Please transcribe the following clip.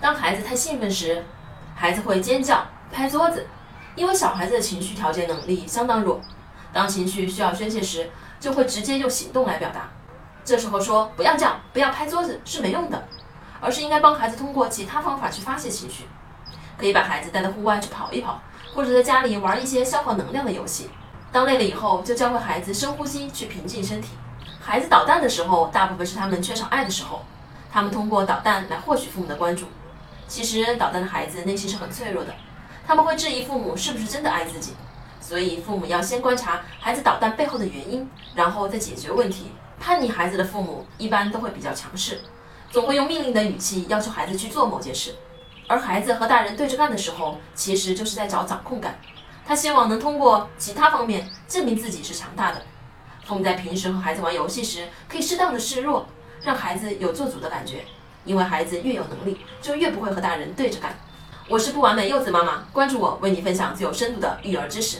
当孩子太兴奋时，孩子会尖叫、拍桌子，因为小孩子的情绪调节能力相当弱。当情绪需要宣泄时，就会直接用行动来表达。这时候说不要叫、不要拍桌子是没用的，而是应该帮孩子通过其他方法去发泄情绪。可以把孩子带到户外去跑一跑，或者在家里玩一些消耗能量的游戏。当累了以后，就教会孩子深呼吸去平静身体。孩子捣蛋的时候，大部分是他们缺少爱的时候，他们通过捣蛋来获取父母的关注。其实捣蛋的孩子内心是很脆弱的，他们会质疑父母是不是真的爱自己。所以父母要先观察孩子捣蛋背后的原因，然后再解决问题。叛逆孩子的父母一般都会比较强势，总会用命令的语气要求孩子去做某件事。而孩子和大人对着干的时候，其实就是在找掌控感。他希望能通过其他方面证明自己是强大的。父母在平时和孩子玩游戏时，可以适当的示弱，让孩子有做主的感觉。因为孩子越有能力，就越不会和大人对着干。我是不完美柚子妈妈，关注我，为你分享最有深度的育儿知识。